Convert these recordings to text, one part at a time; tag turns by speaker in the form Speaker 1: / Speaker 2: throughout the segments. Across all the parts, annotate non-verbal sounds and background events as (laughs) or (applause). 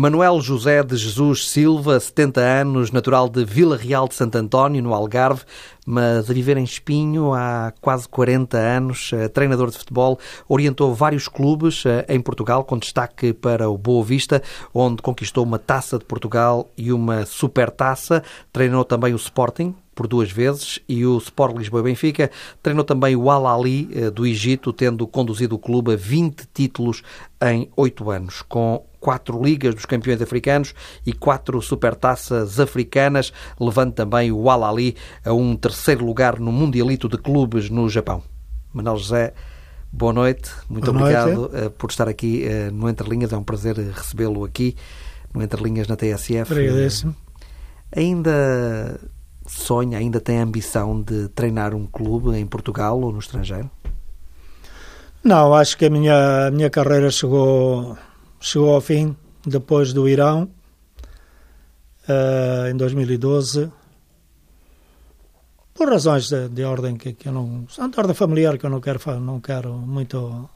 Speaker 1: Manuel José de Jesus Silva, 70 anos, natural de Vila Real de Santo António, no Algarve, mas a viver em Espinho há quase 40 anos, eh, treinador de futebol, orientou vários clubes eh, em Portugal, com destaque para o Boa Vista, onde conquistou uma taça de Portugal e uma supertaça. Treinou também o Sporting, por duas vezes e o Sport Lisboa Benfica. Treinou também o Al Ali eh, do Egito, tendo conduzido o clube a 20 títulos em oito anos, com quatro ligas dos campeões africanos e quatro supertaças africanas, levando também o Al Ali a um terceiro lugar no Mundialito de Clubes no Japão. Manuel José, boa noite, muito boa obrigado noite. Eh, por estar aqui eh, no Entre Linhas, é um prazer recebê-lo aqui no Entre Linhas na TSF.
Speaker 2: Agradeço.
Speaker 1: Ainda sonha, ainda tem a ambição de treinar um clube em Portugal ou no estrangeiro?
Speaker 2: Não, acho que a minha, a minha carreira chegou, chegou ao fim depois do Irão, uh, em 2012, por razões de, de ordem que, que, eu não. De ordem familiar que eu não quero, não quero muito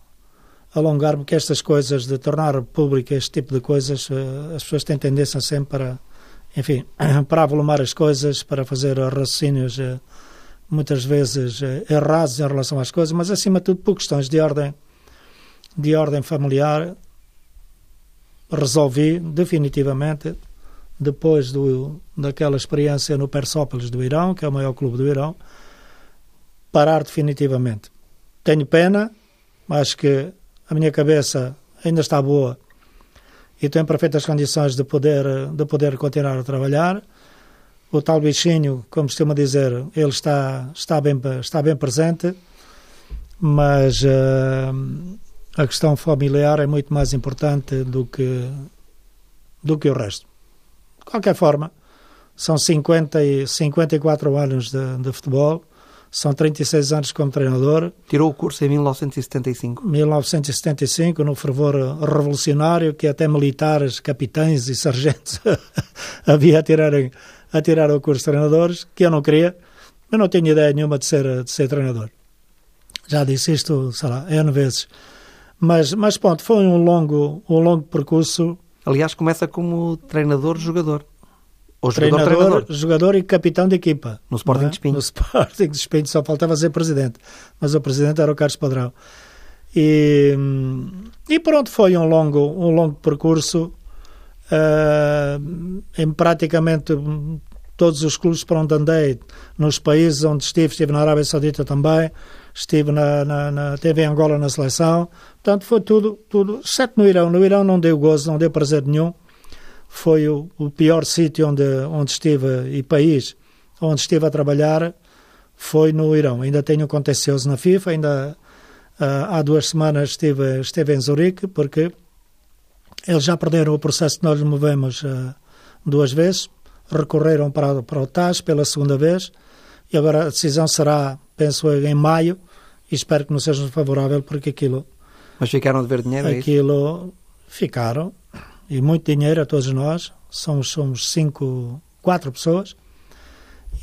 Speaker 2: alongar-me, que estas coisas de tornar público este tipo de coisas, uh, as pessoas têm tendência sempre para enfim, (coughs) para avolumar as coisas, para fazer raciocínios eh, muitas vezes errados em relação às coisas, mas acima de tudo por questões de ordem, de ordem familiar, resolvi definitivamente, depois do, daquela experiência no Persópolis do Irão, que é o maior clube do Irão, parar definitivamente. Tenho pena, acho que a minha cabeça ainda está boa e em perfeitas condições de poder, de poder continuar a trabalhar. O tal bichinho, como costuma dizer, ele está, está, bem, está bem presente, mas uh, a questão familiar é muito mais importante do que, do que o resto. De qualquer forma, são 50 e 54 anos de, de futebol, são 36 anos como treinador.
Speaker 1: Tirou o curso em 1975?
Speaker 2: 1975, no fervor revolucionário, que até militares, capitães e sargentos (laughs) havia a tirarem a tirar o curso de treinadores, que eu não queria. Eu não tinha ideia nenhuma de ser, de ser treinador. Já disse isto, sei lá, N vezes. Mas, mas pronto, foi um longo, um longo percurso.
Speaker 1: Aliás, começa como treinador-jogador.
Speaker 2: Ou treinador, jogador, treinador. jogador e capitão de equipa.
Speaker 1: No Sporting é? de Espinho.
Speaker 2: No Sporting de Espinho, só faltava ser presidente. Mas o presidente era o Carlos Padrão. E, e pronto, foi um longo, um longo percurso uh, em praticamente todos os clubes para onde andei, nos países onde estive, estive na Arábia Saudita também, estive na, na, na teve em Angola na seleção, portanto foi tudo, tudo, exceto no Irão. No Irão não deu gozo, não deu prazer nenhum, foi o, o pior sítio onde, onde estive e país onde estive a trabalhar foi no Irão. Ainda tenho contencioso na FIFA, ainda uh, há duas semanas estive, estive em Zurique, porque eles já perderam o processo que nós movemos uh, duas vezes, recorreram para, para o TAS pela segunda vez, e agora a decisão será, penso em maio, e espero que não seja favorável, porque aquilo...
Speaker 1: Mas ficaram de ver dinheiro,
Speaker 2: Aquilo... É ficaram, e muito dinheiro a todos nós. Somos, somos cinco, quatro pessoas.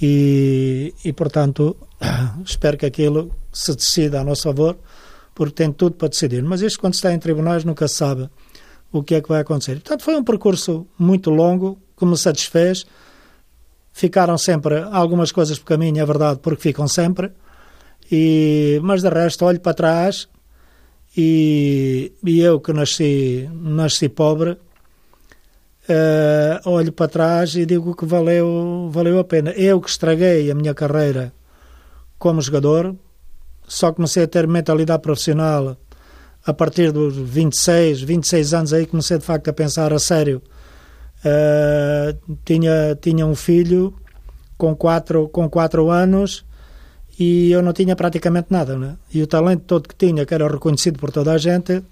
Speaker 2: E, e, portanto, (coughs) espero que aquilo se decida a nosso favor, porque tem tudo para decidir. Mas isto, quando está em tribunais, nunca se sabe o que é que vai acontecer. Portanto, foi um percurso muito longo, que me satisfez. Ficaram sempre algumas coisas por caminho, é verdade, porque ficam sempre. E, mas de resto, olho para trás e, e eu que nasci, nasci pobre, uh, olho para trás e digo que valeu, valeu a pena. Eu que estraguei a minha carreira como jogador, só comecei a ter mentalidade profissional a partir dos 26, 26 anos aí comecei de facto a pensar a sério. Uh, tinha, tinha um filho com quatro, com quatro anos e eu não tinha praticamente nada. Né? E o talento todo que tinha, que era reconhecido por toda a gente,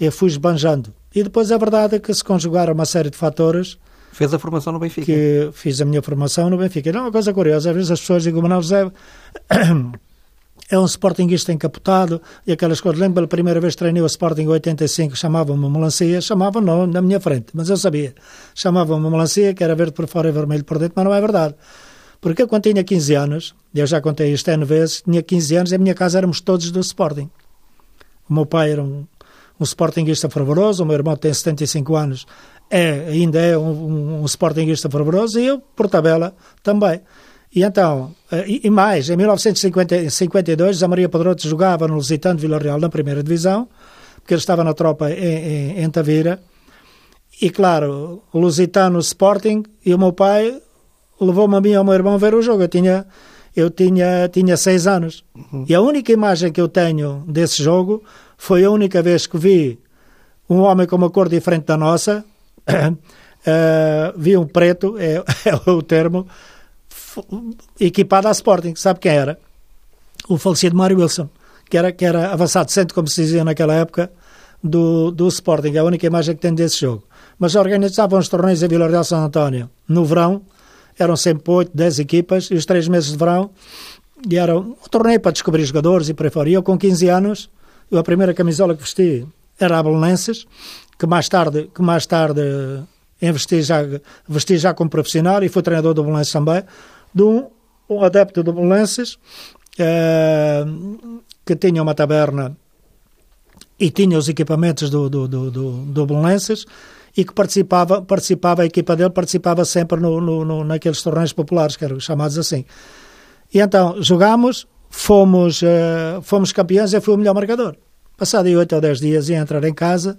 Speaker 2: eu fui esbanjando. E depois a verdade é que se conjugaram uma série de fatores.
Speaker 1: Fez a formação no Benfica?
Speaker 2: Que fiz a minha formação no Benfica. Não, uma coisa curiosa, às vezes as pessoas dizem, Manuel José (clears throat) é um sportinguista encapotado e aquelas coisas. Lembro pela primeira vez que treinei o Sporting em 85, chamavam-me melancia, chamavam não na minha frente, mas eu sabia. Chamavam-me melancia, que era verde por fora e vermelho por dentro, mas não é verdade. Porque eu, quando tinha 15 anos, eu já contei isto N vezes, tinha 15 anos e a minha casa éramos todos do Sporting. O meu pai era um um Sportingista fervoroso, o meu irmão tem 75 anos, é, ainda é um, um, um Sportingista fervoroso e eu, por tabela, também. E então, eh, e, e mais, em 1952, Zé Maria Pedroto jogava no Lusitano de Vila Real na primeira divisão, porque ele estava na tropa em, em, em Tavira. E claro, o Lusitano, Sporting, e o meu pai levou-me a mim e ao meu irmão a ver o jogo. Eu tinha, eu tinha, tinha seis anos. Uhum. E a única imagem que eu tenho desse jogo foi a única vez que vi um homem com uma cor diferente da nossa, uh, (coughs) vi um preto, é, (laughs) é o termo, equipado a Sporting. Sabe quem era? O falecido Mário Wilson, que era, que era avançado centro, como se dizia naquela época, do, do Sporting. É a única imagem que tenho desse jogo. Mas organizavam os torneios em Vila Real São António no verão, eram sempre 8, 10 equipas, e os três meses de verão, e era um torneio para descobrir jogadores e por aí fora. E eu, com 15 anos, a primeira camisola que vesti era a Belenenses, que mais tarde, que mais tarde investi já, vesti já como profissional e fui treinador do Belenenses também, de um, um adepto do Belenenses, eh, que tinha uma taberna e tinha os equipamentos do, do, do, do, do Belenenses, e que participava, participava, a equipa dele participava sempre no, no, no, naqueles torneios populares, que eram chamados assim. E então jogámos, fomos, uh, fomos campeões e fui o melhor marcador. Passado oito ou dez dias ia entrar em casa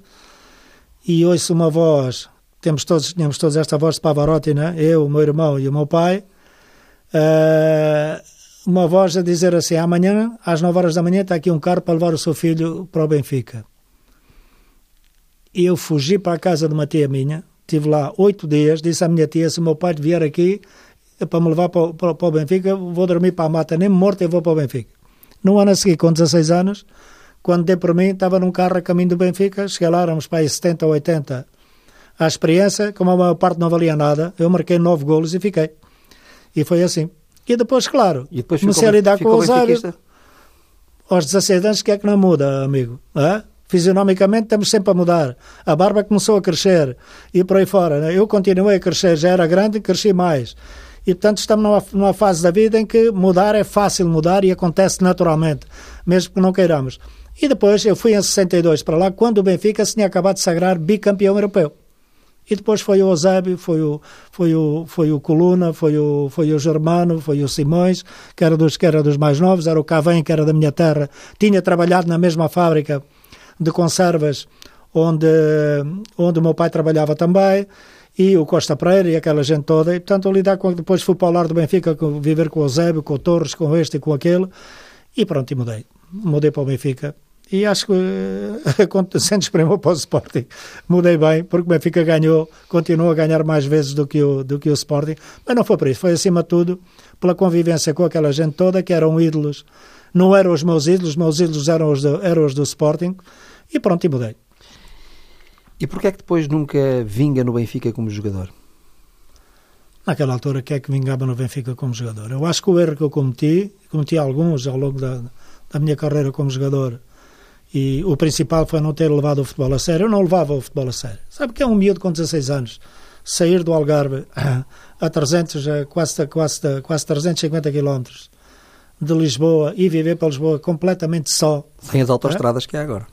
Speaker 2: e ouço uma voz, temos todos, tínhamos todos esta voz de Pavarotti, né? eu, o meu irmão e o meu pai, uh, uma voz a dizer assim, amanhã, às nove horas da manhã, está aqui um carro para levar o seu filho para o Benfica eu fugi para a casa de uma tia minha, estive lá oito dias, disse à minha tia, se o meu pai vier aqui é para me levar para, para, para, o Benfica, vou dormir para a mata, nem morto eu vou para o Benfica. No ano a seguir, com 16 anos, quando dei por mim, estava num carro a caminho do Benfica, cheguei lá, éramos para aí 70 ou 80. A experiência, como a maior parte não valia nada, eu marquei nove golos e fiquei. E foi assim. E depois, claro,
Speaker 1: e depois
Speaker 2: comecei a lidar com os áreas. Aos 16 anos, o que é que não muda, amigo? É? Fisionomicamente estamos sempre a mudar. A barba começou a crescer e por aí fora. Né? Eu continuei a crescer, já era grande e cresci mais. E, portanto, estamos numa, numa, fase da vida em que mudar é fácil mudar e acontece naturalmente, mesmo que não queiramos. E depois eu fui em 62 para lá, quando o Benfica se tinha acabado de sagrar bicampeão europeu. E depois foi o Eusébio, foi o, foi o, foi o Coluna, foi o, foi o Germano, foi o Simões, que era, dos, que era dos mais novos, era o Cavém, que era da minha terra, tinha trabalhado na mesma fábrica de conservas onde, onde o meu pai trabalhava também, e o Costa Pereira e aquela gente toda. E, portanto, lidar com. Depois fui para o lar do Benfica, viver com o Eusébio, com o Torres, com este e com aquele, e pronto, e mudei. Mudei para o Benfica. E acho que, (laughs) sendo espremou para o Sporting, mudei bem, porque o Benfica ganhou, continuou a ganhar mais vezes do que, o, do que o Sporting, mas não foi por isso, foi acima de tudo pela convivência com aquela gente toda, que eram ídolos, não eram os meus ídolos, os meus ídolos eram os do, eram os do Sporting, e pronto, e mudei.
Speaker 1: E porquê é que depois nunca vinga no Benfica como jogador?
Speaker 2: Naquela altura, que é que vingava no Benfica como jogador? Eu acho que o erro que eu cometi, cometi alguns ao longo da, da minha carreira como jogador, e o principal foi não ter levado o futebol a sério. Eu não levava o futebol a sério. Sabe que é um miúdo com 16 anos, sair do Algarve (coughs) a 300, a quase, quase, quase 350 quilómetros de Lisboa e viver para Lisboa completamente só.
Speaker 1: Sem as autoestradas é? que há agora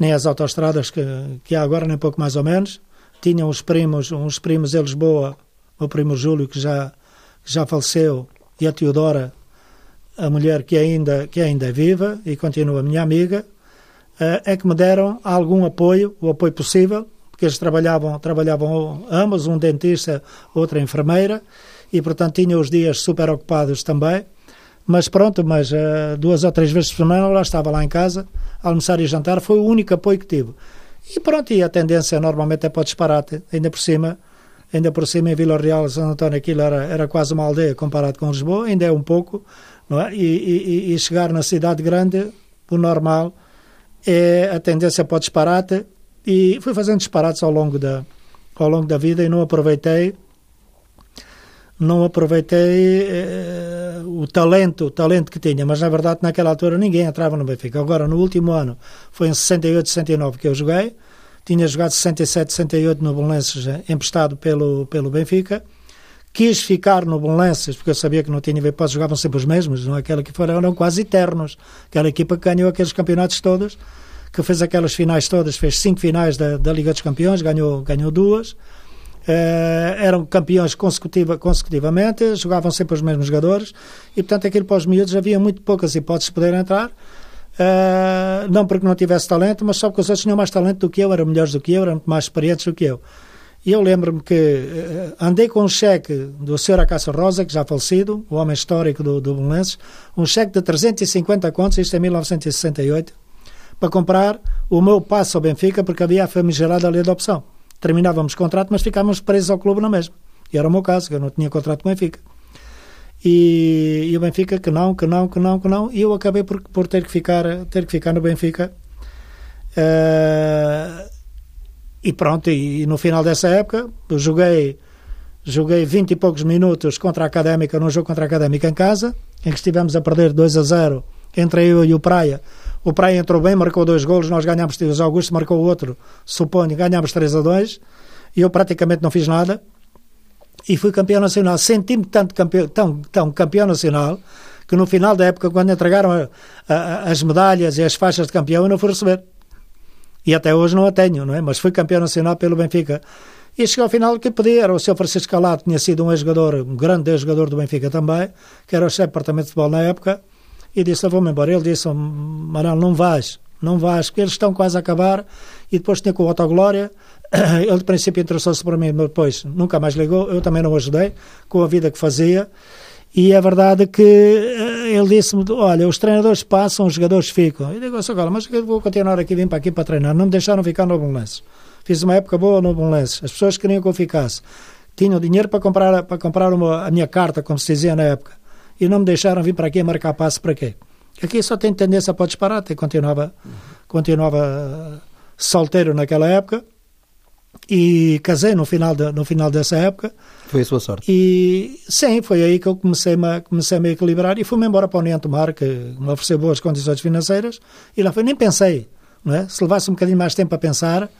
Speaker 2: nem as autoestradas que, que há agora, nem pouco mais ou menos. Tinham os primos, uns primos em Lisboa, o primo Júlio, que já, que já faleceu, e a Teodora, a mulher que ainda, que ainda é viva e continua minha amiga, eh, é que me deram algum apoio, o apoio possível, porque eles trabalhavam, trabalhavam ambos, um dentista, outra enfermeira, e portanto tinham os dias super ocupados também. Mas pronto, mas uh, duas ou três vezes por semana lá estava lá em casa, almoçar e jantar, foi o único apoio que tive. E pronto, e a tendência normalmente é para o disparate, ainda por cima, ainda por cima em Vila Real, São António, aquilo era, era quase uma aldeia comparado com Lisboa, ainda é um pouco, não é? E, e, e chegar na cidade grande, o normal é a tendência para o disparate, e fui fazendo disparates ao longo da, ao longo da vida e não aproveitei não aproveitei eh, o talento, o talento que tinha, mas na verdade naquela altura ninguém entrava no Benfica. Agora no último ano, foi em 68, 69 que eu joguei, tinha jogado 67, 68 no Belenenses emprestado pelo, pelo Benfica, quis ficar no Belenenses porque eu sabia que não tinha ver, pois jogavam sempre os mesmos, não é? aquela que foram, eram quase eternos, aquela equipa que ganhou aqueles campeonatos todos, que fez aquelas finais todas, fez cinco finais da, da Liga dos Campeões, ganhou, ganhou duas, eram campeões consecutiva, consecutivamente, jogavam sempre os mesmos jogadores e, portanto, aquilo para os miúdos havia muito poucas hipóteses de poder entrar. Uh, não porque não tivesse talento, mas só porque os outros tinham mais talento do que eu, eram melhores do que eu, eram mais experientes do que eu. E eu lembro-me que uh, andei com um cheque do Sr. Acácio Rosa, que já falecido, o homem histórico do, do Belenenses, um cheque de 350 contos, isto em 1968, para comprar o meu passo ao Benfica, porque havia a famigerada lei de opção terminávamos contrato, mas ficávamos presos ao clube na mesma. E era o meu caso, que eu não tinha contrato com o Benfica. E, e, o Benfica que não, que não, que não, que não. E eu acabei por, por ter, que ficar, ter que ficar no Benfica. Uh, e pronto, e, e, no final dessa época eu joguei, joguei 20 e poucos minutos contra a Académica, num jogo contra a Académica em casa, em que estivemos a perder 2 a 0 entre eu e o Praia o Praia entrou bem, marcou dois golos, nós ganhámos, o Augusto marcou outro, suponho, ganhámos 3 a 2 e eu praticamente não fiz nada e fui campeão nacional. Senti-me tanto campeão, tão, tão campeão nacional que no final da época, quando entregaram a, a, as medalhas e as faixas de campeão, eu não fui receber. E até hoje não a tenho, não é? Mas fui campeão nacional pelo Benfica. E chegou ao final que podia, era o Sr. Francisco Calado, tinha sido um ex-jogador, um grande ex-jogador do Benfica também, que era o chefe de departamento de futebol na época, e disse: vou-me embora. Ele disse: oh, Manuel, não vais, não vais, porque eles estão quase a acabar. E depois tinha com o Autoglória. (coughs) Ele, de princípio, interessou-se para mim, mas depois nunca mais ligou. Eu também não o ajudei com a vida que fazia. E é verdade que eh, ele disse-me: Olha, os treinadores passam, os jogadores ficam. Eu digo: agora, mas eu vou continuar aqui, vim para aqui para treinar. Não me deixaram ficar no Belenenses. Fiz uma época boa no Belenenses. As pessoas queriam que eu ficasse. Tinham dinheiro para comprar, para comprar uma, a minha carta, como se dizia na época e não me deixaram vir para aqui marcar passo para quê? Aqui só tem tendência para disparate. Continuava, continuava solteiro naquela época e casei no final, de, no final dessa época.
Speaker 1: Foi a sua sorte?
Speaker 2: E sim, foi aí que eu comecei -me, comecei a me equilibrar e fui-me embora para a União Tomar, que me ofereceu boas condições financeiras e lá foi, nem pensei. Não é? Se levasse um bocadinho mais tempo a pensar,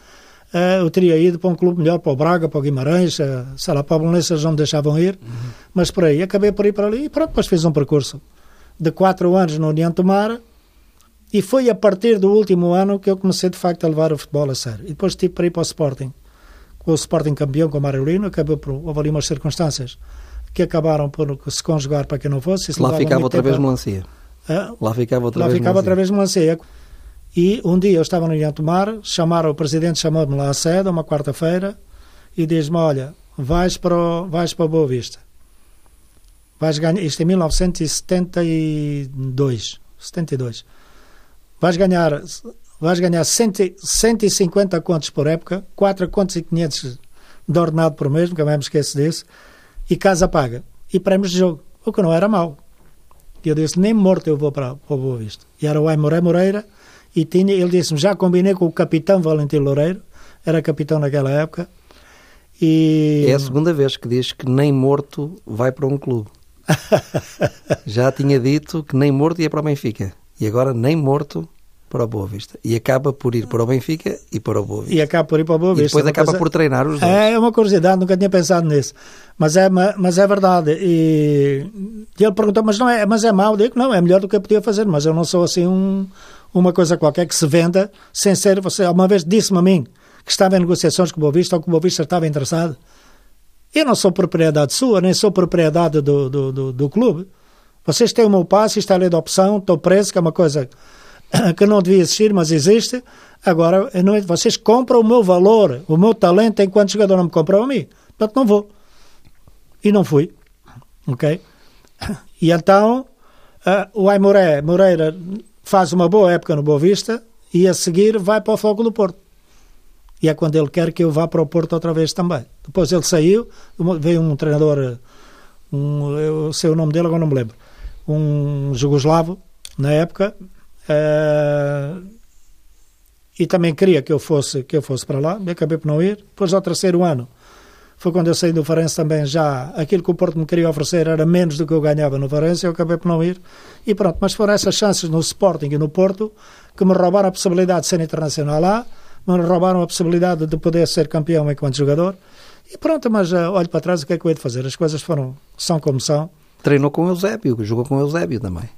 Speaker 2: eu teria ido para um clube melhor, para o Braga, para o Guimarães, uh, sei lá, para o Belenenses não me deixavam ir, uhum. mas por aí, acabei por ir para ali e pronto, depois fiz um percurso de quatro anos no União Tomar e foi a partir do último ano que eu comecei de facto a levar o futebol a sério. E depois tive para ir para o Sporting, com o Sporting campeão com o Marolino, acabou por, houve ali umas circunstâncias que acabaram por se conjugar para que não fosse.
Speaker 1: Lá ficava outra vez melancia. É? Lá ficava outra
Speaker 2: Lá
Speaker 1: vez
Speaker 2: ficava outra vez melancia. E um dia eu estava no Ilhão Tomar, chamaram, o presidente chamou-me lá à sede, uma quarta-feira, e diz-me: Olha, vais para, o, vais para Boa Vista. Vais ganhar, isto é 1972. 72. Vais ganhar, vais ganhar 100, 150 contos por época, 4 contos e 500 de ordenado por mês, nunca mais me esqueço disso, e casa paga. E prémios de jogo, o que não era mau. E eu disse: Nem morto eu vou para, para Boa Vista. E era o Aimoré Moreira e tinha, ele disse-me, já combinei com o capitão Valentim Loureiro, era capitão naquela época, e...
Speaker 1: É a segunda vez que diz que nem morto vai para um clube. (laughs) já tinha dito que nem morto ia para o Benfica. E agora nem morto para o Boa Vista. E acaba por ir para o Benfica e para o Boa Vista.
Speaker 2: E acaba por ir para o Boa Vista.
Speaker 1: E depois acaba coisa... por treinar os dois.
Speaker 2: É, é uma curiosidade, nunca tinha pensado nisso. Mas é, mas é verdade. E, e ele perguntou, mas, não é, mas é mau? Eu digo, não, é melhor do que eu podia fazer, mas eu não sou assim um uma coisa qualquer que se venda sem ser. Você uma vez disse-me a mim que estava em negociações com o Boavista ou que o Boavista estava interessado. Eu não sou propriedade sua, nem sou propriedade do, do, do, do clube. Vocês têm o meu passo, está a lei de opção, estou preso, que é uma coisa (coughs) que não devia existir, mas existe. Agora, não, vocês compram o meu valor, o meu talento, enquanto jogador não me compram a mim. Portanto, não vou. E não fui. Ok? (coughs) E então, uh, o Aimoré Moreira faz uma boa época no Boa Vista e a seguir vai para o Fogo do Porto. E é quando ele quer que eu vá para o Porto outra vez também. Depois ele saiu, veio um treinador, um, eu sei o nome dele, agora não me lembro, um jugoslavo, na época, uh, e também queria que eu fosse que eu fosse para lá, acabei por não ir. Depois, ao terceiro ano, foi quando eu saí do Farense também já, aquilo que o Porto me queria oferecer era menos do que eu ganhava no Farense, eu acabei por não ir. E pronto, mas foram essas chances no Sporting e no Porto que me roubaram a possibilidade de ser internacional lá, me roubaram a possibilidade de poder ser campeão enquanto jogador. E pronto, mas uh, olho para trás, o que é que eu hei de fazer? As coisas foram, são como são.
Speaker 1: Treinou com o Eusébio, jogou com o Eusébio também.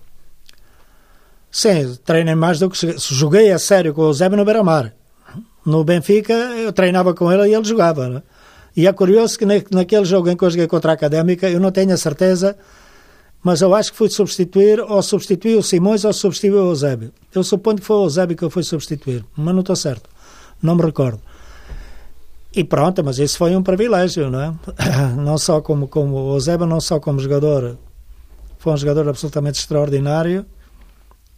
Speaker 2: Sim, treinei mais do que joguei a sério com o Eusébio no Beira-Mar. No Benfica, eu treinava com ele e ele jogava. Né? E é curioso que naquele jogo em que eu joguei contra a Académica, eu não tenho a certeza, mas eu acho que fui substituir, ou substituir o Simões, ou substituir (clears throat) o Eusébio. Eu suponho que foi o Eusébio que eu fui substituir, mas não estou certo. Não me recordo. E pronto, mas isso foi um privilégio, não é? Não só como, como o Eusébio, não só como jogador, foi um jogador absolutamente extraordinário,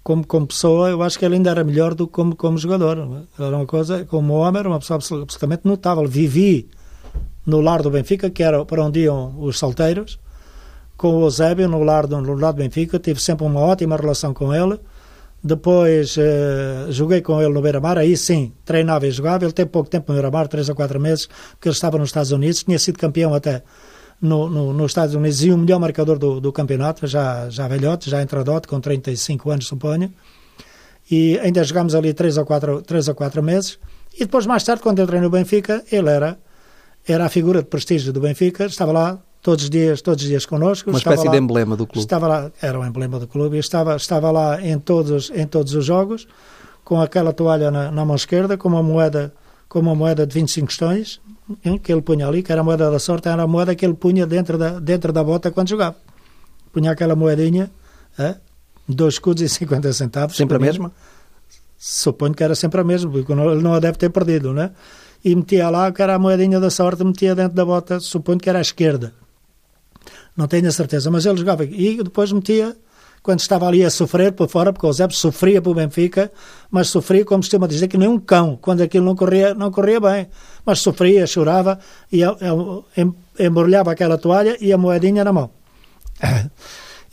Speaker 2: como, como pessoa, eu acho que ele ainda era melhor do que como, como jogador. Era uma coisa, como homem, era uma pessoa absolutamente notável. Vivi no lar do Benfica, que era para onde iam os solteiros, com o Eusébio no lar do, no lar do Benfica, tive sempre uma ótima relação com ele. Depois uh, joguei com ele no Beira-Mar, aí sim, treinava e jogava. Ele teve pouco tempo no Beira-Mar, três ou quatro meses, porque ele estava nos Estados Unidos, tinha sido campeão até no, no, nos Estados Unidos e o melhor marcador do, do campeonato, já, já velhote, já entradote, com 35 anos, suponho. E ainda jogámos ali três ou quatro, três ou quatro meses. E depois, mais tarde, quando entrei no Benfica, ele era era a figura de prestígio do Benfica, estava lá todos os dias, todos os dias connosco.
Speaker 1: Uma espécie lá, de emblema do clube.
Speaker 2: Estava lá, era um emblema do clube, estava, estava lá em todos, em todos os jogos, com aquela toalha na, na mão esquerda, com uma moeda, com uma moeda de 25 questões, que ele punha ali, que era a moeda da sorte, era a moeda que ele punha dentro da, dentro da bota quando jogava. Punha aquela moedinha, é, dois escudos e 50 centavos.
Speaker 1: Sempre a mesma?
Speaker 2: Suponho que era sempre a mesma, porque ele não a deve ter perdido, né? E metia lá, que era a moedinha da sorte, metia dentro da bota, suponho que era à esquerda. Não tenho a certeza, mas ele jogava. E depois metia, quando estava ali a sofrer por fora, porque o Zé sofria para o Benfica, mas sofria, como costuma dizer, que nem um cão, quando aquilo não corria, não corria bem. Mas sofria, chorava, e embrulhava aquela toalha e a moedinha na mão. (coughs)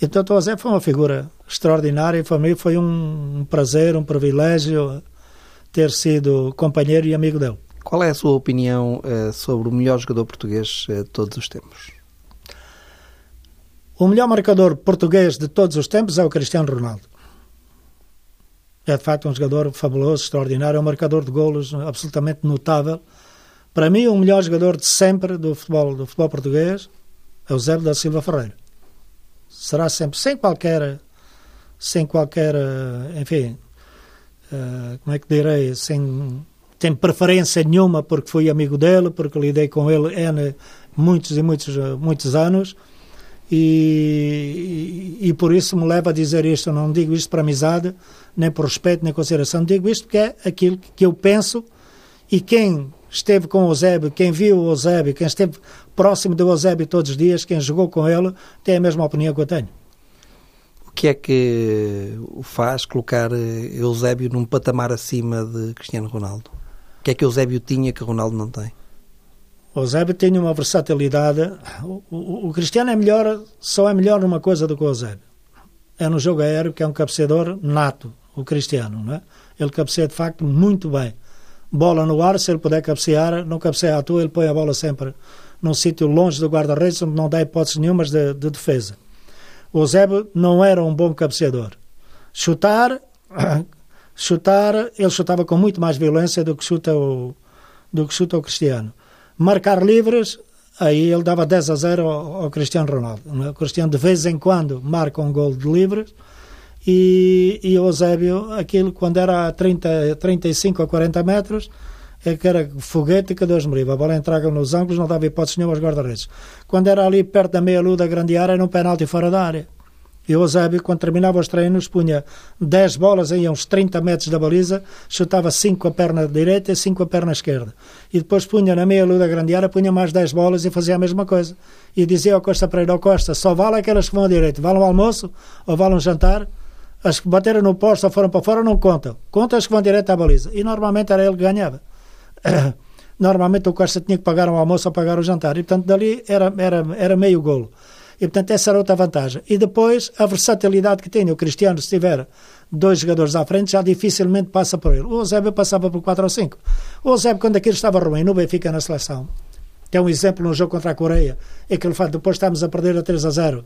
Speaker 2: Então, o Zé foi uma figura extraordinária e para mim foi um prazer, um privilégio ter sido companheiro e amigo dele.
Speaker 1: Qual é a sua opinião uh, sobre o melhor jogador português uh, de todos os tempos?
Speaker 2: O melhor marcador português de todos os tempos é o Cristiano Ronaldo. É de facto um jogador fabuloso, extraordinário, é um marcador de golos absolutamente notável. Para mim, o melhor jogador de sempre do futebol, do futebol português é o Zé da Silva Ferreira. Será sempre, sem qualquer, sem qualquer, eh, enfim, uh, como é que direi, sem tem preferência nenhuma porque fui amigo dele, porque lidei com ele N muitos e muitos, muitos anos. E, e, e, por isso me leva a dizer isto. Eu não digo isto para amizade, nem por respeito, nem consideração. Digo isto porque é aquilo que eu penso e quem esteve com o Eusébio, quem viu o Eusébio, quem esteve próximo do Eusébio todos os dias, quem jogou com ele, tem a mesma opinião que eu tenho.
Speaker 1: O que é que o faz colocar Eusébio num patamar acima de Cristiano Ronaldo? O que é que Eusébio tinha que Ronaldo não tem?
Speaker 2: O Eusébio tinha uma versatilidade. O, o, o, Cristiano é melhor, só é melhor numa coisa do que o Eusébio. É no jogo aéreo, que é um cabeceador nato, o Cristiano. Não é? Ele cabeceia de facto muito bem. Bola no ar, se ele puder cabecear, não cabeceia à toa, ele põe a bola sempre num sítio longe do guarda-redes, onde não dá hipóteses nenhumas de, de defesa. O Eusébio não era um bom cabeceador. Chutar, chutar, ele chutava com muito mais violência do que chuta o, do que chuta o Cristiano. Marcar livres, aí ele dava 10 a 0 ao, ao Cristiano Ronaldo. É? O Cristiano de vez em quando marca um gol de livres e, e o Eusébio, aquilo quando era a 30, 35 a 40 metros, é que era foguete que Deus me livre. A bola entrava nos ângulos, não dava hipótese nenhuma aos guarda-redes. Quando era ali perto da meia-lua da grande área, era um penalti fora da área. E o Eusébio, quando terminava os treinos, punha 10 bolas aí a uns 30 metros da baliza, chutava 5 com a perna direita e 5 com a perna esquerda. E depois punha na meia lua da grande área, punha mais 10 bolas e fazia a mesma coisa. E dizia ao Costa Pereira, ao Costa, só vale aquelas que vão à direita, vale um almoço ou vale um jantar, as que bateram no posto ou foram para fora não contam. Conta as que vão direto à baliza. E normalmente era ele que ganhava. (coughs) Normalmente o Costa tinha que pagar um almoço ou pagar o jantar. E portanto dali era, era, era meio golo. E, portanto, essa era outra vantagem. E depois, a versatilidade que tem o Cristiano, se tiver dois jogadores à frente, já dificilmente passa por ele. O Eusébio passava por 4 ou 5. O Eusébio, quando aquilo estava ruim, no Benfica na seleção, tem um exemplo no jogo contra a Coreia, é que ele faz, depois estamos a perder a 3 a 0.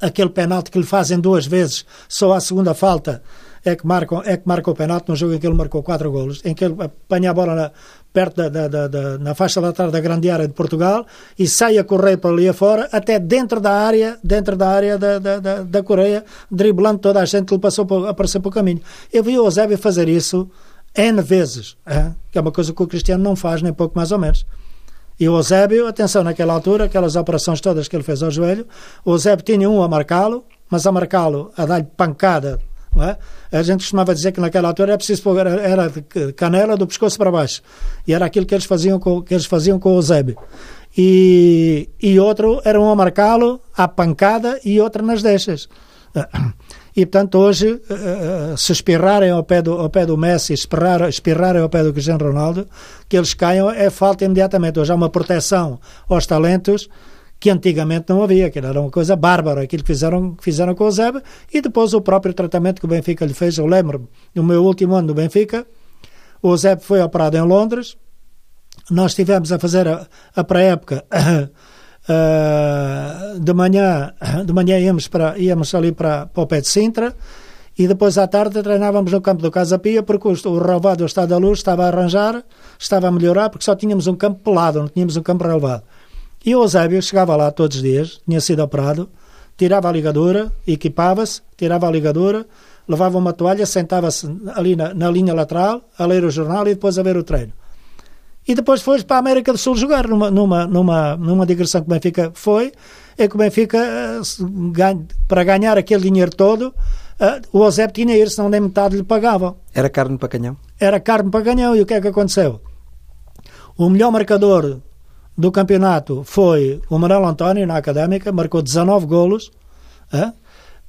Speaker 2: Aquele penalti que lhe fazem duas vezes, só a segunda falta, é que marca, é que marca o penalti num jogo em que ele marcou quatro golos, em que ele apanha a bola na, perto da, da, da, da, na faixa lateral da grande área de Portugal e sai a correr para ali afora, até dentro da área, dentro da área da, da, da, da Coreia, driblando toda a gente que passou por, apareceu pelo caminho. Eu vi o Eusébio fazer isso N vezes, é? que é uma coisa que o Cristiano não faz, nem pouco mais ou menos. E o Eusébio, atenção, naquela altura, aquelas operações todas que ele fez ao joelho, o Eusébio tinha um a marcá-lo, mas a marcá-lo, a dar-lhe pancada, é? A gente costumava dizer que naquela altura era preciso pôr, era canela do pescoço para baixo. E era aquilo que eles faziam com, que eles faziam com o Eusébio. E, e outro era um a marcá-lo à pancada e outro nas deixas. (coughs) E, portanto, hoje, eh, eh, se espirrarem ao pé do, ao pé do Messi, espirrar, espirrarem ao pé do Cristiano Ronaldo, que eles caiam é falta imediatamente. Hoje há uma proteção aos talentos que antigamente não havia, que era uma coisa bárbara, aquilo que fizeram, fizeram com o Zebe, e depois o próprio tratamento que o Benfica lhe fez. Eu lembro, no meu último ano no Benfica, o Zebe foi operado em Londres, nós estivemos a fazer a, a pré-época Uh, (coughs) de manhã, (coughs) de manhã íamos, para, íamos ali para, para o pé de Sintra e depois à tarde treinávamos no campo do Casa Pia porque o, o relevado do Estado da Luz estava a arranjar, estava a melhorar porque só tínhamos um campo pelado, não tínhamos um campo relevado. E o Eusébio chegava lá todos os dias, tinha sido operado, tirava a ligadura, equipava-se, tirava a ligadura, levava uma toalha, sentava-se ali na, na linha lateral a ler o jornal e depois a ver o treino e depois foi para a América do Sul jogar numa, numa, numa, numa digressão que o Benfica foi, é que o Benfica, eh, para ganhar aquele dinheiro todo, eh, o Ozep tinha ir, senão nem metade lhe pagavam.
Speaker 1: Era carne para canhão?
Speaker 2: Era carne para canhão, e o que é que aconteceu? O melhor marcador do campeonato foi o Manuel António, na Académica, marcou 19 golos, é?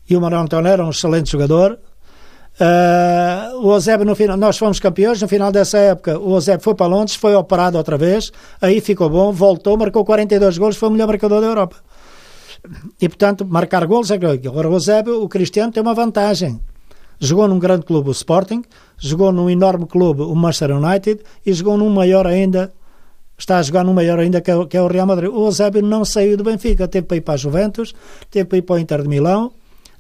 Speaker 2: e o Manuel António era um excelente jogador, Uh, o Ozeb no final, nós fomos campeões, no final dessa época o Ozeb foi para Londres, foi operado outra vez, aí ficou bom, voltou, marcou 42 golos, foi o melhor marcador da Europa. E portanto, marcar golos é que agora o Ozeb, o Cristiano tem uma vantagem. Jogou num grande clube, o Sporting, jogou num enorme clube, o Manchester United, e jogou num maior ainda, está a jogar num maior ainda que é, que é o Real Madrid. O Ozeb não saiu do Benfica, teve para ir para a Juventus, teve para ir para o Inter de Milão,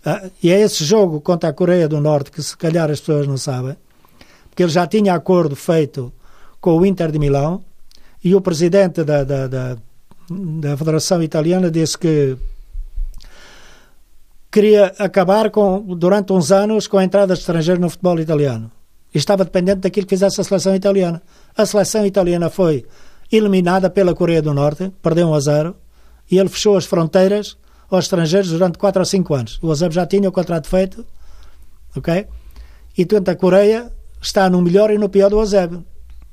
Speaker 2: ah, e é esse jogo contra a Coreia do Norte que se calhar as pessoas não sabem, porque ele já tinha acordo feito com o Inter de Milão e o presidente da, da, da, da Federação Italiana disse que queria acabar com, durante uns anos com a entrada de estrangeiros no futebol italiano. E estava dependente daquilo que fizesse a seleção italiana. A seleção italiana foi eliminada pela Coreia do Norte, perdeu 1 a 0, e ele fechou as fronteiras aos estrangeiros durante 4 ou 5 anos. O Eusébio já tinha o contrato feito, ok? E, portanto, a Coreia está no melhor e no pior do Eusébio.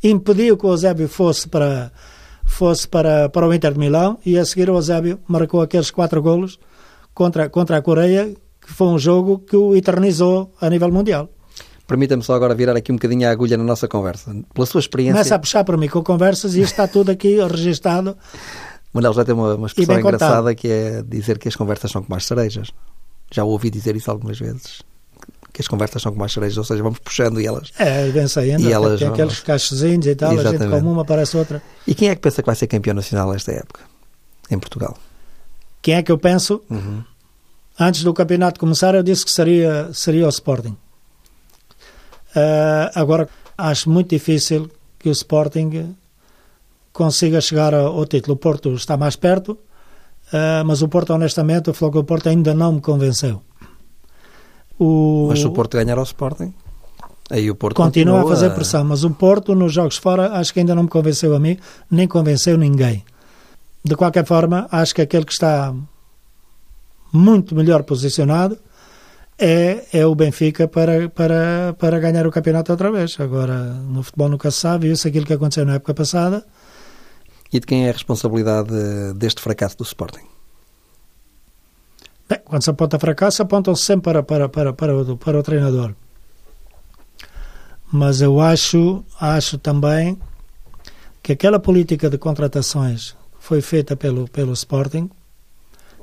Speaker 2: Impediu que o Eusébio fosse para, fosse para, para o Inter de Milão e, a seguir, o Eusébio marcou aqueles 4 golos contra, contra a Coreia, que foi um jogo que o eternizou a nível mundial.
Speaker 1: Permita-me só agora virar aqui um bocadinho a agulha na nossa conversa. Pela sua experiência...
Speaker 2: Começa a puxar para mim com conversas e isto está tudo aqui registado
Speaker 1: Manel já tem uma, uma expressão engraçada que é dizer que as conversas são como as cerejas. Já ouvi dizer isso algumas vezes. Que as conversas são como as cerejas, ou seja, vamos puxando e elas.
Speaker 2: É, vem saindo. E elas, tem aqueles cachozinhos e tal, Exatamente. a gente come uma, parece outra.
Speaker 1: E quem é que pensa que vai ser campeão nacional nesta época, em Portugal?
Speaker 2: Quem é que eu penso? Uhum. Antes do campeonato começar, eu disse que seria, seria o Sporting. Uh, agora, acho muito difícil que o Sporting consiga chegar ao título. O Porto está mais perto, uh, mas o Porto, honestamente, o Floco do Porto ainda não me convenceu.
Speaker 1: O... Mas se o Porto ganhar ao Sporting, aí o Porto
Speaker 2: continua, continua a fazer pressão. Mas o Porto, nos jogos fora, acho que ainda não me convenceu a mim, nem convenceu ninguém. De qualquer forma, acho que aquele que está muito melhor posicionado é, é o Benfica para, para, para ganhar o campeonato outra vez. Agora, no futebol nunca se sabe, isso aquilo que aconteceu na época passada
Speaker 1: e de quem é a responsabilidade deste fracasso do Sporting?
Speaker 2: Bem, quando se aponta fracasso, apontam-se sempre para, para, para, para, o, para o treinador. Mas eu acho, acho também que aquela política de contratações foi feita pelo, pelo Sporting,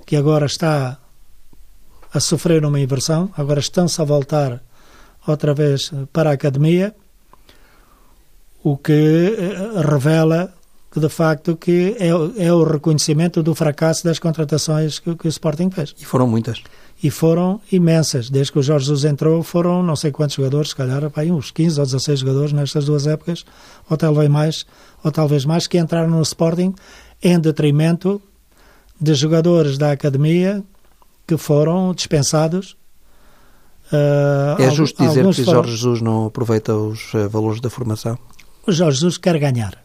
Speaker 2: que agora está a sofrer uma inversão, agora estão-se a voltar outra vez para a academia, o que eh, revela que de facto que é, é o reconhecimento do fracasso das contratações que, que, o Sporting fez.
Speaker 1: E foram muitas.
Speaker 2: E foram imensas. Desde que o Jorge Jesus entrou, foram não sei quantos jogadores, se calhar pá, uns 15 ou 16 jogadores nestas duas épocas, ou talvez mais, ou talvez mais, que entraram no Sporting em detrimento de jogadores da academia que foram dispensados.
Speaker 1: Uh, é justo dizer que Jorge Jesus não aproveita os uh, valores da formação?
Speaker 2: O Jorge Jesus quer ganhar.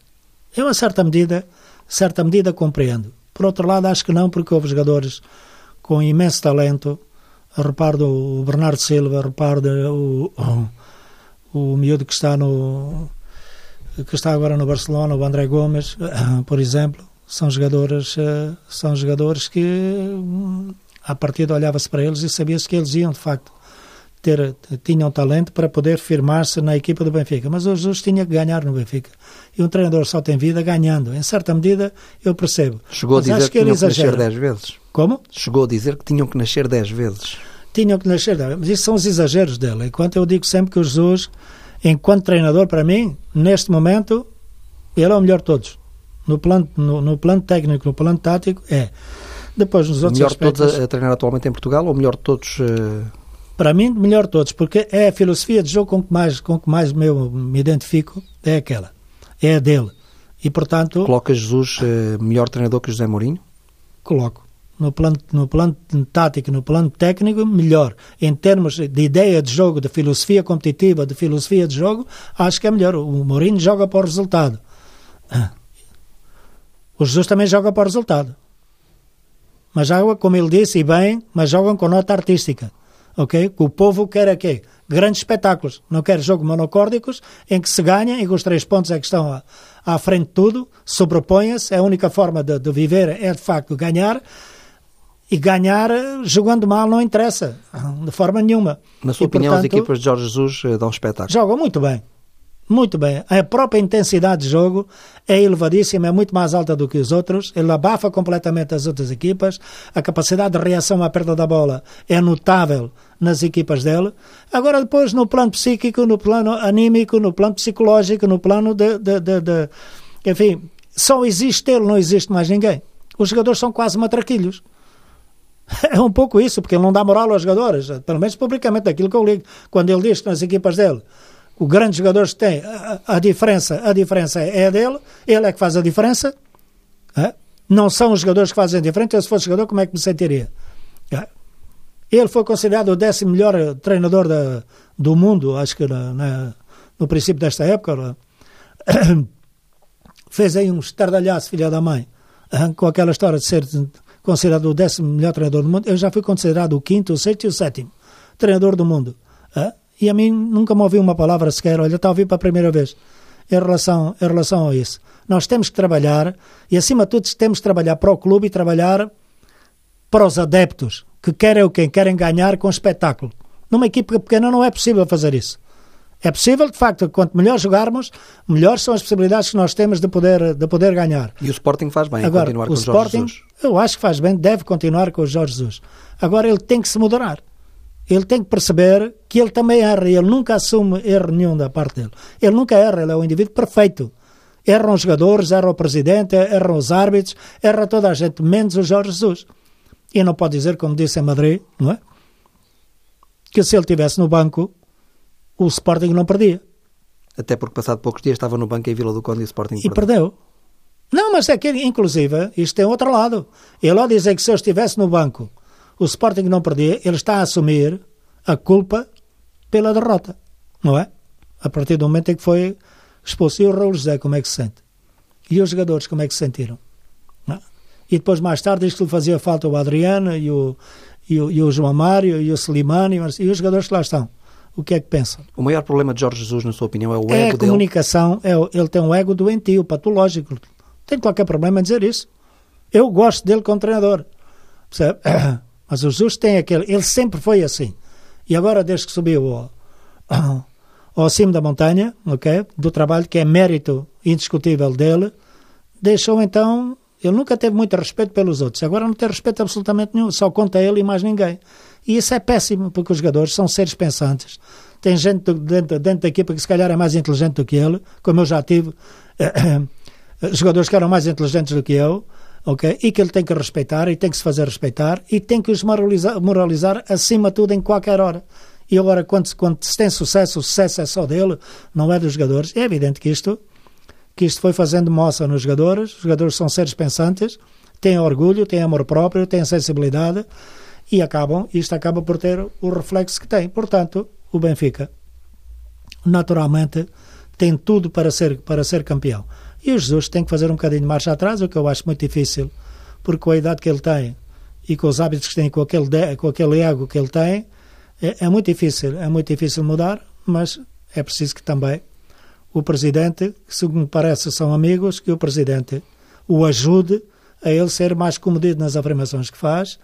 Speaker 2: Em uma certa medida, certa medida compreendo. Por outro lado, acho que não, porque houve jogadores com imenso talento. Reparo o Bernardo Silva, reparo o, o, o miúdo que está no que está agora no Barcelona, o André Gomes, por exemplo, são jogadores eh, são jogadores que a partida olhava-se para eles e sabia-se que eles iam de facto ter, tinham talento para poder firmar-se na equipa do Benfica. Mas o Jesus tinha que ganhar no Benfica. E um treinador só tem vida ganhando. Em certa medida, eu percebo.
Speaker 1: Chegou
Speaker 2: Mas
Speaker 1: a dizer
Speaker 2: acho
Speaker 1: que, tinham que
Speaker 2: exagera.
Speaker 1: nascer 10 vezes.
Speaker 2: Como?
Speaker 1: Chegou a dizer que tinham que nascer 10 vezes.
Speaker 2: Tinham que nascer. Mas isso são os exageros dele. Enquanto eu digo sempre que o Jesus, enquanto treinador, para mim, neste momento, ele é o melhor de todos. No plano, no, no plano técnico, no plano tático, é. Depois, nos
Speaker 1: O
Speaker 2: outros
Speaker 1: melhor de
Speaker 2: aspectos...
Speaker 1: todos a, a treinar atualmente em Portugal ou o melhor de todos... eh,
Speaker 2: para mim, melhor de todos, porque é a filosofia de jogo com que mais, com que mais meu, me identifico, é aquela. É a dele. E, portanto,
Speaker 1: Coloca Jesus eh, melhor treinador que José Mourinho?
Speaker 2: coloco. No plano, no plano tático, no plano técnico, melhor. Em termos de ideia de jogo, de filosofia competitiva, de filosofia de jogo, acho que é melhor. O Mourinho joga para o resultado. O Jesus também joga para o resultado. Mas joga, como ele disse, e bem, mas jogam com nota artística. Ok? Que o povo quer é quê? Grandes espetáculos. Não quer jogos monocórdicos em que se ganha e que os três pontos é que estão à, à frente de tudo, sobrepõem-se. A única forma de, de viver é, de facto, ganhar. E ganhar eh, jogando mal não interessa, de forma nenhuma.
Speaker 1: Na sua
Speaker 2: E,
Speaker 1: opinião, as
Speaker 2: portanto,
Speaker 1: equipas de Jorge Jesus eh, dão espetáculo?
Speaker 2: Jogam muito bem. Muito bem. A própria intensidade de jogo é elevadíssima, é muito mais alta do que os outros. Ele abafa completamente as outras equipas. A capacidade de reação à perda da bola é notável nas equipas dele. Agora, depois, no plano psíquico, no plano anímico, no plano psicológico, no plano de. de, de, de enfim, só existe ele, não existe mais ninguém. Os jogadores são quase matraquilhos. (laughs) É um pouco isso, porque ele não dá moral aos jogadores, pelo menos publicamente, aquilo que eu ligo. Quando ele diz nas equipas dele o grande jogador que tem, a, a, diferença, a diferença é dele, ele é que faz a diferença. É? Não são os jogadores que fazem a diferença. Eu, se fosse jogador, como é que me sentiria? É? Ele foi considerado o décimo melhor treinador da, do mundo, acho que na, na, no princípio desta época. (coughs) Fez aí um estardalhaço, filha da mãe, com aquela história de ser considerado o décimo melhor treinador do mundo. Eu já fui considerado o quinto, o sexto e o sétimo treinador do mundo. É? E a mim nunca me ouvi uma palavra sequer, olha, está a ouvir para a primeira vez, em relação, em relação a isso. Nós temos que trabalhar, e acima de tudo temos que trabalhar para o clube e trabalhar para os adeptos, que querem o quê? Querem ganhar com espetáculo. Numa equipe pequena não é possível fazer isso. É possível, de facto, quanto melhor jogarmos, melhores são as possibilidades que nós temos de poder, de poder ganhar.
Speaker 1: E o Sporting faz bem
Speaker 2: Agora,
Speaker 1: continuar
Speaker 2: o
Speaker 1: com o
Speaker 2: Sporting,
Speaker 1: Jorge Jesus.
Speaker 2: Eu acho que faz bem, deve continuar com o Jorge Jesus. Agora ele tem que se moderar. Ele tem que perceber que ele também erra. Ele nunca assume erro nenhum da parte dele. Ele nunca erra, ele é um indivíduo perfeito. Erram os jogadores, erra o presidente, erram os árbitros, erra toda a gente, menos o Jorge Jesus. E não pode dizer, como disse em Madrid, não é? Que se ele estivesse no banco, o Sporting não perdia.
Speaker 1: Até porque passado poucos dias estava no banco em Vila do Conde e o Sporting
Speaker 2: E perdeu. Não, mas é que, inclusive, isto tem outro lado. Ele ao dizer que se eu estivesse no banco, o Sporting não perdia, ele está a assumir a culpa pela derrota, não é? A partir do momento em que foi expulso. E o Raul José, como é que se sente? E os jogadores, como é que se sentiram? Não? E depois, mais tarde, diz que lhe fazia falta o Adriano e o, e o, e o João Mário e o Slimani e os jogadores que lá estão. O que é que pensam?
Speaker 1: O maior problema de Jorge Jesus, na sua opinião, é o
Speaker 2: É
Speaker 1: ego
Speaker 2: a comunicação, é, o- ele tem um ego doentio, patológico. Tem qualquer problema em dizer isso. Eu gosto dele como treinador. Percebe? (clears throat) Mas o Jesus tem aquele. Ele sempre foi assim. E agora, desde que subiu ao, (coughs) ao cimo da montanha? Do trabalho, que é mérito indiscutível dele, deixou então. Ele nunca teve muito respeito pelos outros. Agora não tem respeito absolutamente nenhum. Só conta ele e mais ninguém. E isso é péssimo, porque os jogadores são seres pensantes. Tem gente dentro, dentro da equipa que se calhar é mais inteligente do que ele, como eu já tive (coughs) jogadores que eram mais inteligentes do que eu, ok? E que ele tem que respeitar e tem que se fazer respeitar e tem que os moralizar, moralizar acima de tudo em qualquer hora. E agora, quando, quando se tem sucesso, o sucesso é só dele, não é dos jogadores. É evidente que isto, que isto foi fazendo moça nos jogadores. Os jogadores são seres pensantes, têm orgulho, têm amor próprio, têm sensibilidade e acabam, isto acaba por ter o reflexo que tem. Portanto, o Benfica, naturalmente, tem tudo para ser, para ser campeão. E o Jesus tem que fazer um bocadinho de marcha atrás, o que eu acho muito difícil, porque com a idade que ele tem e com os hábitos que tem, com aquele, com aquele ego que ele tem, é, é muito difícil, é muito difícil mudar, mas é preciso que também o Presidente, que segundo parece são amigos, que o Presidente o ajude a ele ser mais comedido nas afirmações que faz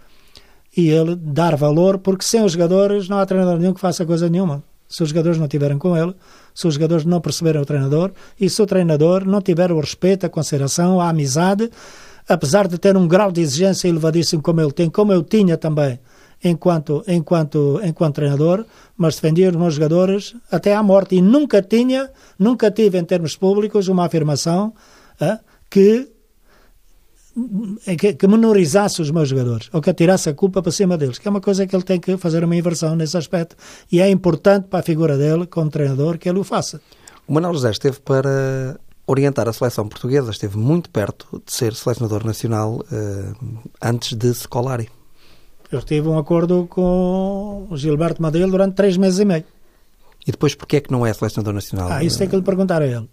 Speaker 2: e ele dar valor, porque sem os jogadores não há treinador nenhum que faça coisa nenhuma. Se os jogadores não estiverem com ele, se os jogadores não perceberem o treinador e se o treinador não tiver o respeito, a consideração, a amizade, apesar de ter um grau de exigência elevadíssimo como ele tem, como eu tinha também enquanto, enquanto, enquanto treinador, mas defendia os meus jogadores até à morte e nunca tinha, nunca tive em termos públicos uma afirmação uh, que que, que menorizasse os meus jogadores ou que atirasse a culpa para cima deles, que é uma coisa que ele tem que fazer uma inversão nesse aspecto e é importante para a figura dele como treinador que ele o faça.
Speaker 1: O Manuel José esteve para orientar a seleção portuguesa, esteve muito perto de ser selecionador nacional uh, antes de Scolari.
Speaker 2: Eu tive um acordo com o Gilberto Madeira durante três meses e meio.
Speaker 1: E depois porquê é que não é selecionador nacional?
Speaker 2: Ah, isso tem que lhe perguntar a ele.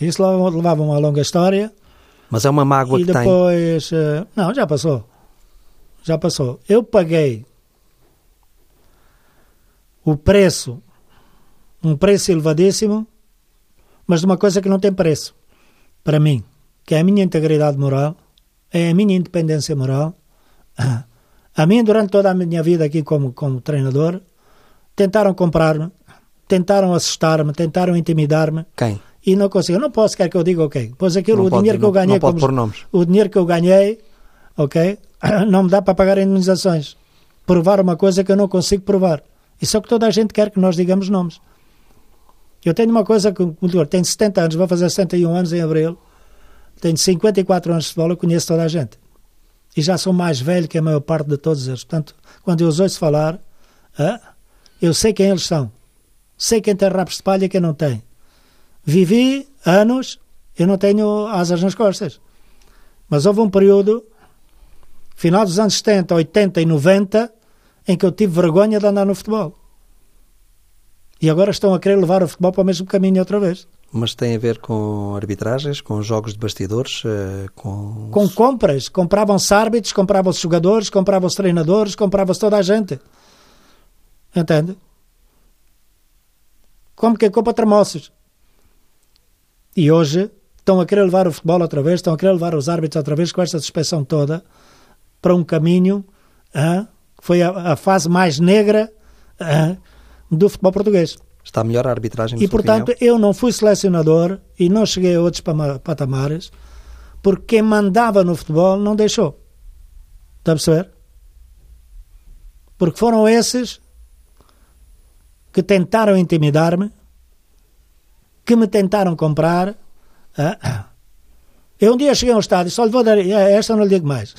Speaker 2: Isso levava uma longa história.
Speaker 1: Mas é uma mágoa
Speaker 2: e
Speaker 1: que
Speaker 2: depois,
Speaker 1: tem.
Speaker 2: Uh, não, já passou. Já passou. Eu paguei o preço, um preço elevadíssimo, mas de uma coisa que não tem preço. Para mim, que é a minha integridade moral, é a minha independência moral. A mim, durante toda a minha vida aqui como, como treinador, tentaram comprar-me, tentaram assustar-me, tentaram intimidar-me.
Speaker 1: Quem?
Speaker 2: E não consigo. Não posso, quer que eu diga, ok. Pois aquilo, não o pode, dinheiro que eu ganhei.
Speaker 1: Não como.
Speaker 2: O dinheiro que eu ganhei, ok, (clears throat) não me dá para pagar indemnizações. Provar uma coisa que eu não consigo provar. Isso é o que toda a gente quer que nós digamos nomes. Eu tenho uma coisa que, tenho 70 anos, vou fazer 71 anos em abril, tenho 54 anos de futebol, eu conheço toda a gente. E já sou mais velho que a maior parte de todos eles. Portanto, quando eu os ouço falar, eu sei quem eles são. Sei quem tem rabos de palha e quem não tem. Vivi anos, eu não tenho asas nas costas. Mas houve um período, final dos anos 70, 80 e 90, em que eu tive vergonha de andar no futebol. E agora estão a querer levar o futebol para o mesmo caminho outra vez.
Speaker 1: Mas tem a ver com arbitragens, com jogos de bastidores, eh, com...
Speaker 2: Com compras. Compravam-se árbitros, compravam-se jogadores, compravam-se treinadores, comprava-se toda a gente. Entende? Como que compra tremoços. E hoje estão a querer levar o futebol outra vez, estão a querer levar os árbitros outra vez com esta suspensão toda para um caminho ah, que foi a, a, fase mais negra ah, do futebol português.
Speaker 1: Está melhor a arbitragem,
Speaker 2: E, portanto, opinião? eu não fui selecionador e não cheguei a outros patamares porque quem mandava no futebol não deixou. Está a perceber? Porque foram esses que tentaram intimidar-me que me tentaram comprar. Ah, eu um dia cheguei ao estádio, só lhe vou dar. É, esta não lhe digo mais,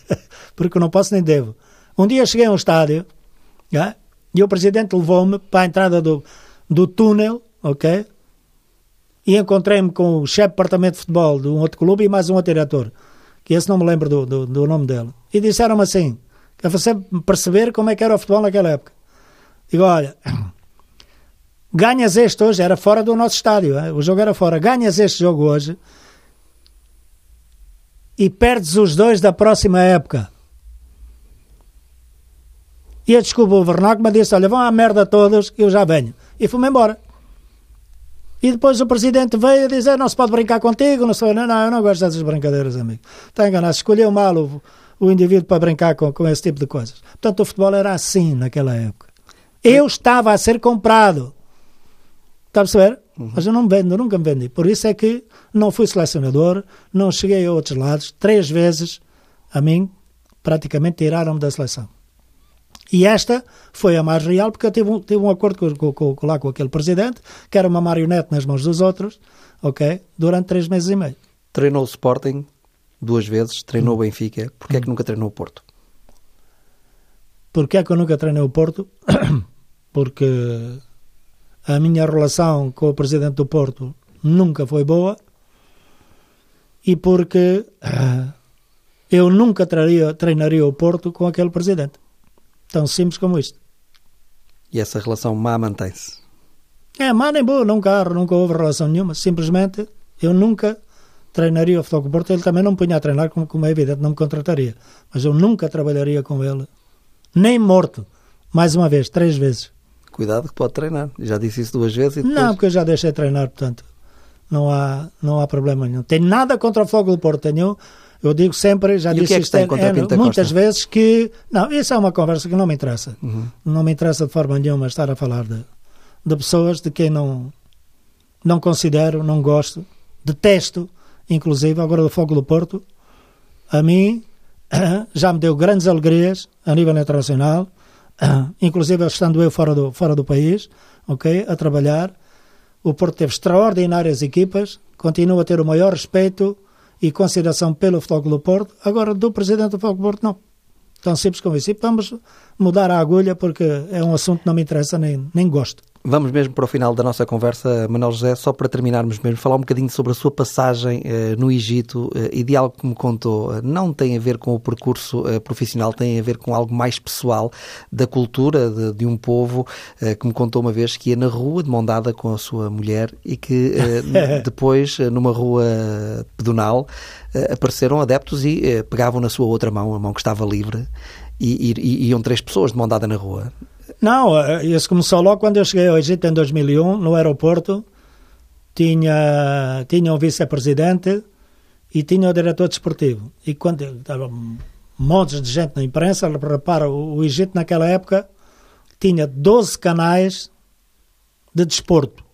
Speaker 2: (laughs) porque não posso nem devo. Um dia cheguei ao estádio ah, e o presidente levou-me para a entrada do, do túnel, ok? E encontrei-me com o chefe de departamento de futebol de um outro clube e mais um outro diretor, que esse não me lembro do, do, do nome dele. E disseram-me assim, é você perceber como é que era o futebol naquela época. Digo, olha, ganhas este hoje, era fora do nosso estádio, hein? o jogo era fora, ganhas este jogo hoje e perdes os dois da próxima época. E eu desculpa o mas disse: Olha, vão à merda todos que eu já venho. E fui-me embora. E depois o presidente veio dizer: Não se pode brincar contigo. Não, sou, não, não eu não gosto dessas brincadeiras, amigo. Está enganado. Escolheu mal o, o indivíduo para brincar com, com esse tipo de coisas. Portanto, o futebol era assim naquela época. Eu estava a ser comprado. Está a perceber? Uhum. Mas eu não me vendo, nunca me vendi. Por isso é que não fui selecionador, não cheguei a outros lados. Três vezes, a mim, praticamente tiraram-me da seleção. E esta foi a mais real, porque eu tive um, tive um acordo com, com, com, lá com aquele presidente, que era uma marionete nas mãos dos outros, ok? Durante três meses e meio.
Speaker 1: Treinou o Sporting duas vezes, treinou o hum. Benfica. Porquê é que hum. nunca treinou o Porto?
Speaker 2: Porquê é que eu nunca treinei o Porto? (coughs) porque a minha relação com o presidente do Porto nunca foi boa e porque uh, eu nunca traria, treinaria o Porto com aquele presidente. Tão simples como isto.
Speaker 1: E essa relação má mantém-se?
Speaker 2: É, má nem boa, nunca, nunca houve relação nenhuma. Simplesmente Eu nunca treinaria o Futebol Porto, ele também não me punha a treinar, como, como é evidente, não me contrataria. Mas eu nunca trabalharia com ele, nem morto. Mais uma vez, três vezes.
Speaker 1: Cuidado que pode treinar. Já disse isso duas vezes e depois...
Speaker 2: Não, porque eu já deixei de treinar, portanto, não há, não há problema nenhum. Tem nada contra o Fogo do Porto, tenho. Eu digo sempre, já
Speaker 1: e
Speaker 2: disse
Speaker 1: é
Speaker 2: isto é, muitas vezes que. Não, isso é uma conversa que não me interessa. Uhum. Não me interessa de forma nenhuma estar a falar de, de pessoas de quem não, não considero, não gosto, detesto, inclusive, agora do Fogo do Porto. A mim (clears throat) já me deu grandes alegrias a nível internacional, inclusive estando eu fora do, fora do país, ok, a trabalhar. O Porto teve extraordinárias equipas, continua a ter o maior respeito e consideração pelo Futebol do Porto. Agora, do presidente do Futebol do Porto, não. Tão simples como isso. E vamos mudar a agulha porque é um assunto que não me interessa nem, nem gosto.
Speaker 1: Vamos mesmo para o final da nossa conversa, Manuel José, só para terminarmos mesmo, falar um bocadinho sobre a sua passagem eh, no Egito eh, e de algo que me contou. Eh, não tem a ver com o percurso profissional, tem a ver com algo mais pessoal da cultura de, de um povo que me contou uma vez que ia na rua de mão dada com a sua mulher e que (laughs) depois, numa rua pedonal, apareceram adeptos e pegavam na sua outra mão, a mão que estava livre, e, e, e iam três pessoas de mão dada na rua.
Speaker 2: Não, eh, isso começou logo quando eu cheguei ao Egito em 2001, no aeroporto. Tinha, tinha um vice-presidente e tinha o diretor desportivo. E quando estava montes de gente na imprensa, repara, o, o Egito naquela época tinha 12 canais de desporto.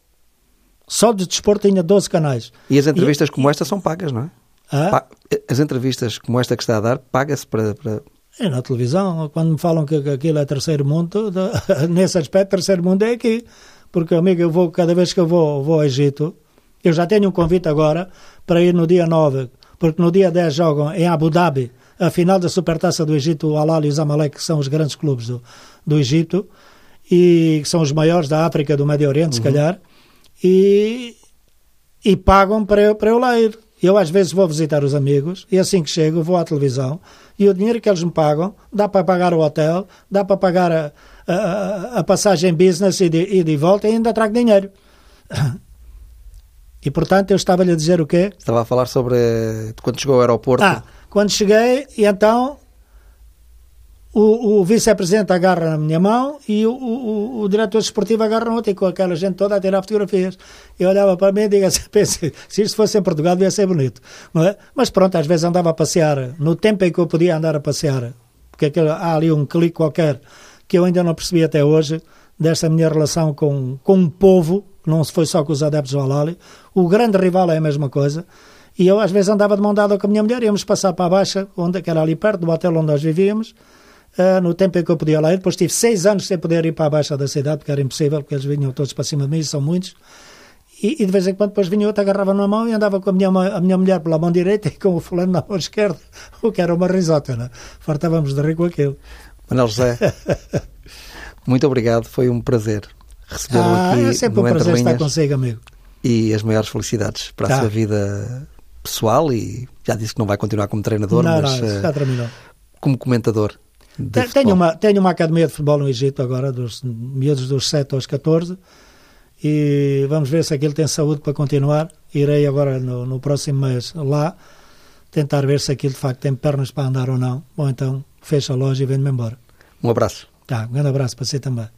Speaker 2: Só de desporto tinha 12 canais.
Speaker 1: E as entrevistas e, como esta são pagas, não é? Ah? As entrevistas como esta que está a dar, paga-se para, para
Speaker 2: é na televisão, quando me falam que, que aquilo é terceiro mundo, de, (laughs) nesse aspecto, terceiro mundo é aqui. Porque, amigo, eu vou, cada vez que eu vou, vou ao Egito, eu já tenho um convite agora para ir no dia 9, porque no dia 10 jogam em Abu Dhabi a final da Supertaça do Egito, o Al e o Zamalek, que são os grandes clubes do, do Egito, e que são os maiores da África, do Médio Oriente, uhum. se calhar, e, e pagam para eu, para eu lá ir. Eu às vezes vou visitar os amigos e assim que chego vou à televisão e o dinheiro que eles me pagam dá para pagar o hotel, dá para pagar a, a, a passagem business e de, e de volta e ainda trago dinheiro. E portanto eu estava-lhe a dizer o quê?
Speaker 1: Estava a falar sobre quando chegou ao aeroporto.
Speaker 2: Ah, quando cheguei e então o, o vice-presidente agarra na minha mão e o, o, o diretor esportivo agarra na outra e com aquela gente toda a tirar fotografias. Eu olhava para mim e digo assim, (laughs) se isto fosse em Portugal devia ser bonito. Não é? Mas pronto, às vezes andava a passear, no tempo em que eu podia andar a passear, porque aquilo, há ali um clique qualquer que eu ainda não percebi até hoje, desta minha relação com, com um povo, não foi só com os adeptos do Alali, o grande rival é a mesma coisa, e eu às vezes andava de mão dada com a minha mulher, íamos passar para a Baixa, onde, que era ali perto do hotel onde nós vivíamos, uh, no tempo em que eu podia lá ir. Depois tive seis anos sem poder ir para a baixa da cidade, porque era impossível, porque eles vinham todos para cima de mim, são muitos. E, e, de vez em quando depois vinha outro, agarrava na mão e andava com a minha, a minha mulher pela mão direita (laughs) e com o fulano na mão esquerda, o que era uma risota, né? Fartávamos de rir com aquilo.
Speaker 1: Manuel José, (laughs) muito obrigado, foi um prazer recebê-lo
Speaker 2: ah,
Speaker 1: aqui.
Speaker 2: É sempre um prazer estar consigo, amigo.
Speaker 1: E as maiores felicidades para tá. a sua vida pessoal e já disse que não vai continuar como treinador,
Speaker 2: não,
Speaker 1: mas
Speaker 2: não, já terminou.
Speaker 1: como comentador.
Speaker 2: Tenho uma, tenho uma academia de futebol no Egito agora, dos miúdos dos 7 aos 14, e vamos ver se aquilo tem saúde para continuar. Irei agora no, no próximo mês lá tentar ver se aquilo de facto tem pernas para andar ou não. Ou então fecha a loja e vem-me embora.
Speaker 1: Um abraço.
Speaker 2: Tá, um grande abraço para você também.